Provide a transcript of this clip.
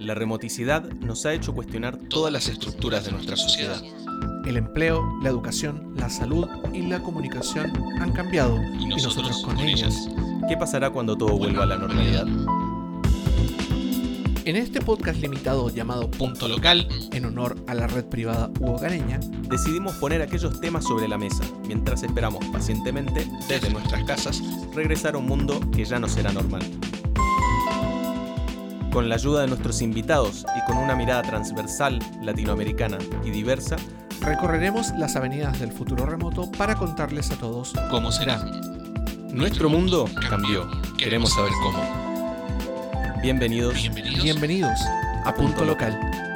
La remoticidad nos ha hecho cuestionar todas las estructuras de nuestra sociedad. El empleo, la educación, la salud y la comunicación han cambiado y nosotros, con, ellas. ¿Qué pasará cuando todo vuelva a la normalidad? En este podcast limitado llamado Punto Local, en honor a la red privada hugogareña, decidimos poner aquellos temas sobre la mesa, mientras esperamos pacientemente, desde nuestras casas, regresar a un mundo que ya no será normal. Con la ayuda de nuestros invitados y con una mirada transversal, latinoamericana y diversa, recorreremos las avenidas del futuro remoto para contarles a todos cómo será. Nuestro mundo cambió. Queremos saber cómo. Bienvenidos, bienvenidos, a Punto Local.